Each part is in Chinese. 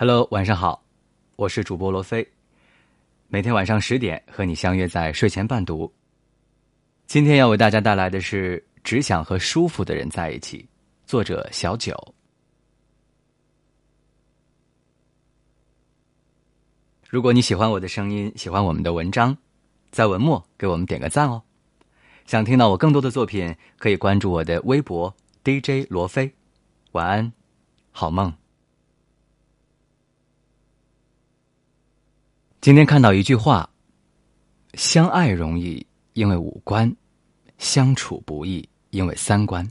Hello，晚上好，我是主播罗飞。每天晚上十点和你相约在睡前伴读。今天要为大家带来的是《只想和舒服的人在一起》，作者小九。如果你喜欢我的声音，喜欢我们的文章，在文末给我们点个赞哦。想听到我更多的作品，可以关注我的微博 DJ 罗飞。晚安，好梦。今天看到一句话：“相爱容易，因为五官；相处不易，因为三观。”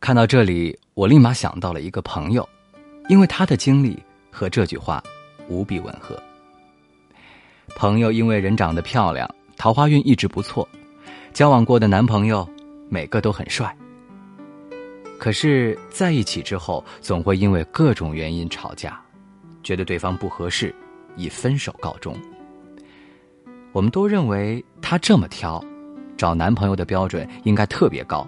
看到这里，我立马想到了一个朋友，因为他的经历和这句话无比吻合。朋友因为人长得漂亮，桃花运一直不错，交往过的男朋友每个都很帅。可是在一起之后，总会因为各种原因吵架，觉得对方不合适。以分手告终。我们都认为她这么挑，找男朋友的标准应该特别高。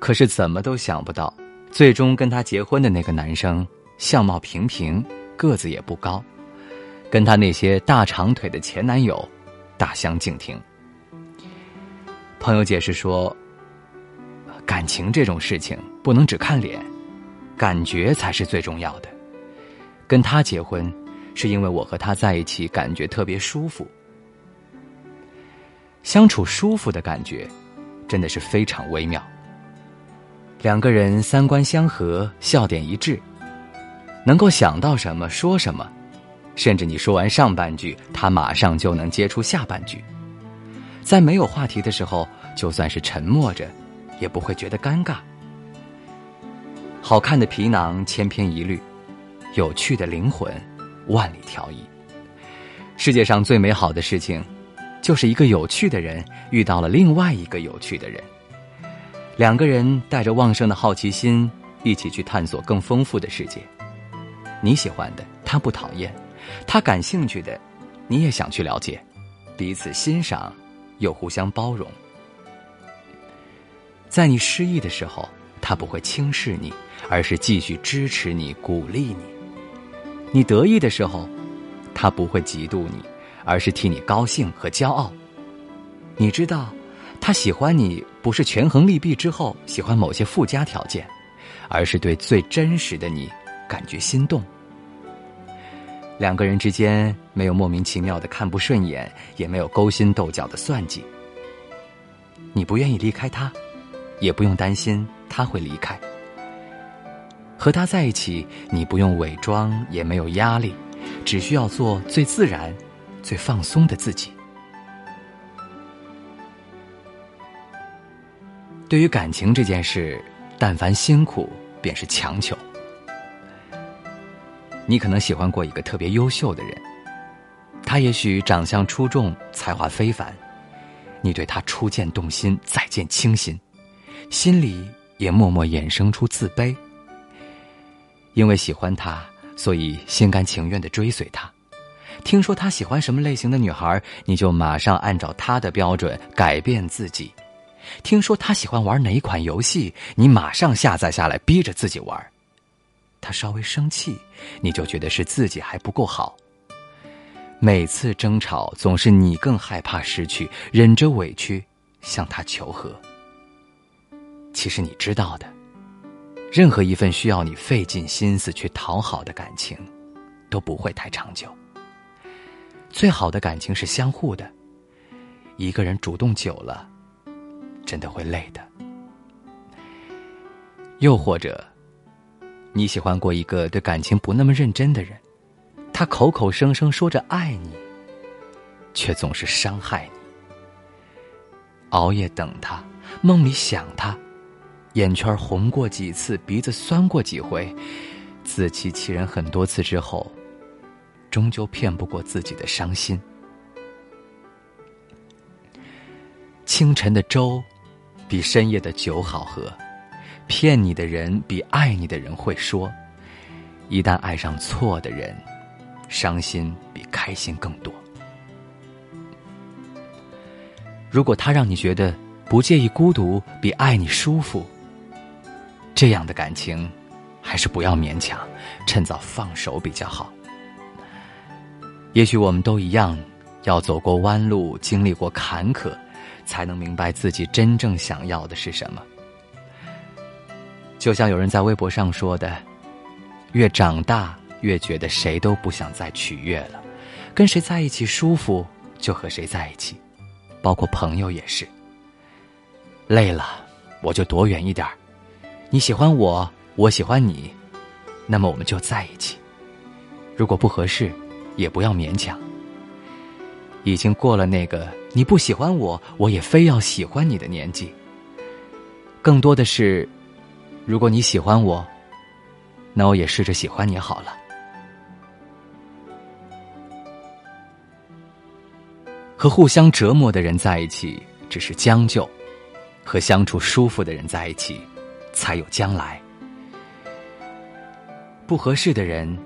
可是怎么都想不到，最终跟她结婚的那个男生相貌平平，个子也不高，跟她那些大长腿的前男友大相径庭。朋友解释说，感情这种事情不能只看脸，感觉才是最重要的。跟他结婚。是因为我和他在一起感觉特别舒服，相处舒服的感觉，真的是非常微妙。两个人三观相合，笑点一致，能够想到什么说什么，甚至你说完上半句，他马上就能接出下半句。在没有话题的时候，就算是沉默着，也不会觉得尴尬。好看的皮囊千篇一律，有趣的灵魂。万里挑一。世界上最美好的事情，就是一个有趣的人遇到了另外一个有趣的人，两个人带着旺盛的好奇心，一起去探索更丰富的世界。你喜欢的，他不讨厌；他感兴趣的，你也想去了解，彼此欣赏，又互相包容。在你失意的时候，他不会轻视你，而是继续支持你，鼓励你。你得意的时候，他不会嫉妒你，而是替你高兴和骄傲。你知道，他喜欢你不是权衡利弊之后喜欢某些附加条件，而是对最真实的你感觉心动。两个人之间没有莫名其妙的看不顺眼，也没有勾心斗角的算计。你不愿意离开他，也不用担心他会离开。和他在一起，你不用伪装，也没有压力，只需要做最自然、最放松的自己。对于感情这件事，但凡辛苦，便是强求。你可能喜欢过一个特别优秀的人，他也许长相出众，才华非凡，你对他初见动心，再见倾心，心里也默默衍生出自卑。因为喜欢他，所以心甘情愿的追随他。听说他喜欢什么类型的女孩，你就马上按照他的标准改变自己。听说他喜欢玩哪一款游戏，你马上下载下来，逼着自己玩。他稍微生气，你就觉得是自己还不够好。每次争吵，总是你更害怕失去，忍着委屈向他求和。其实你知道的。任何一份需要你费尽心思去讨好的感情，都不会太长久。最好的感情是相互的，一个人主动久了，真的会累的。又或者，你喜欢过一个对感情不那么认真的人，他口口声声说着爱你，却总是伤害你。熬夜等他，梦里想他。眼圈红过几次，鼻子酸过几回，自欺欺人很多次之后，终究骗不过自己的伤心。清晨的粥，比深夜的酒好喝。骗你的人比爱你的人会说。一旦爱上错的人，伤心比开心更多。如果他让你觉得不介意孤独，比爱你舒服。这样的感情，还是不要勉强，趁早放手比较好。也许我们都一样，要走过弯路，经历过坎坷，才能明白自己真正想要的是什么。就像有人在微博上说的：“越长大，越觉得谁都不想再取悦了，跟谁在一起舒服就和谁在一起，包括朋友也是。累了，我就躲远一点儿你喜欢我，我喜欢你，那么我们就在一起。如果不合适，也不要勉强。已经过了那个你不喜欢我，我也非要喜欢你的年纪。更多的是。”如果你喜欢我，那我也试着喜欢你好了。和互相折磨的人在一起只是将就，和相处舒服的人在一起才有将来。不合适的人，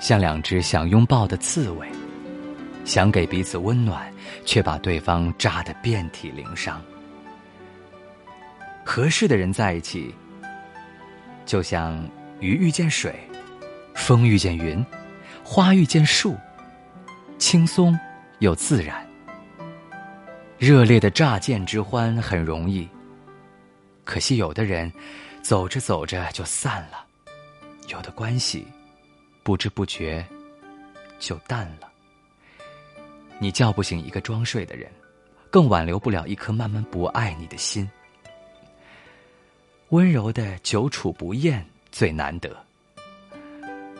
像两只想拥抱的刺猬，想给彼此温暖，却把对方扎得遍体鳞伤。合适的人在一起。就像鱼遇见水，风遇见云，花遇见树，轻松又自然。热烈的乍见之欢很容易，可惜有的人走着走着就散了，有的关系不知不觉就淡了。你叫不醒一个装睡的人，更挽留不了一颗慢慢不爱你的心。温柔的久处不厌最难得。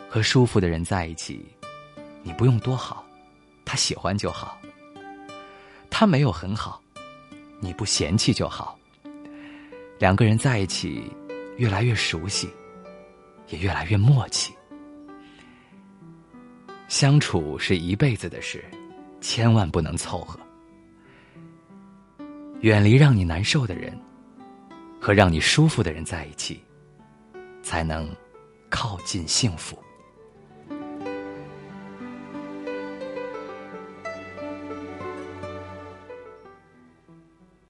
和舒服的人在一起，你不用多好，他喜欢就好。他没有很好，你不嫌弃就好。两个人在一起，越来越熟悉，也越来越默契。相处是一辈子的事，千万不能凑合。远离让你难受的人。和让你舒服的人在一起，才能靠近幸福。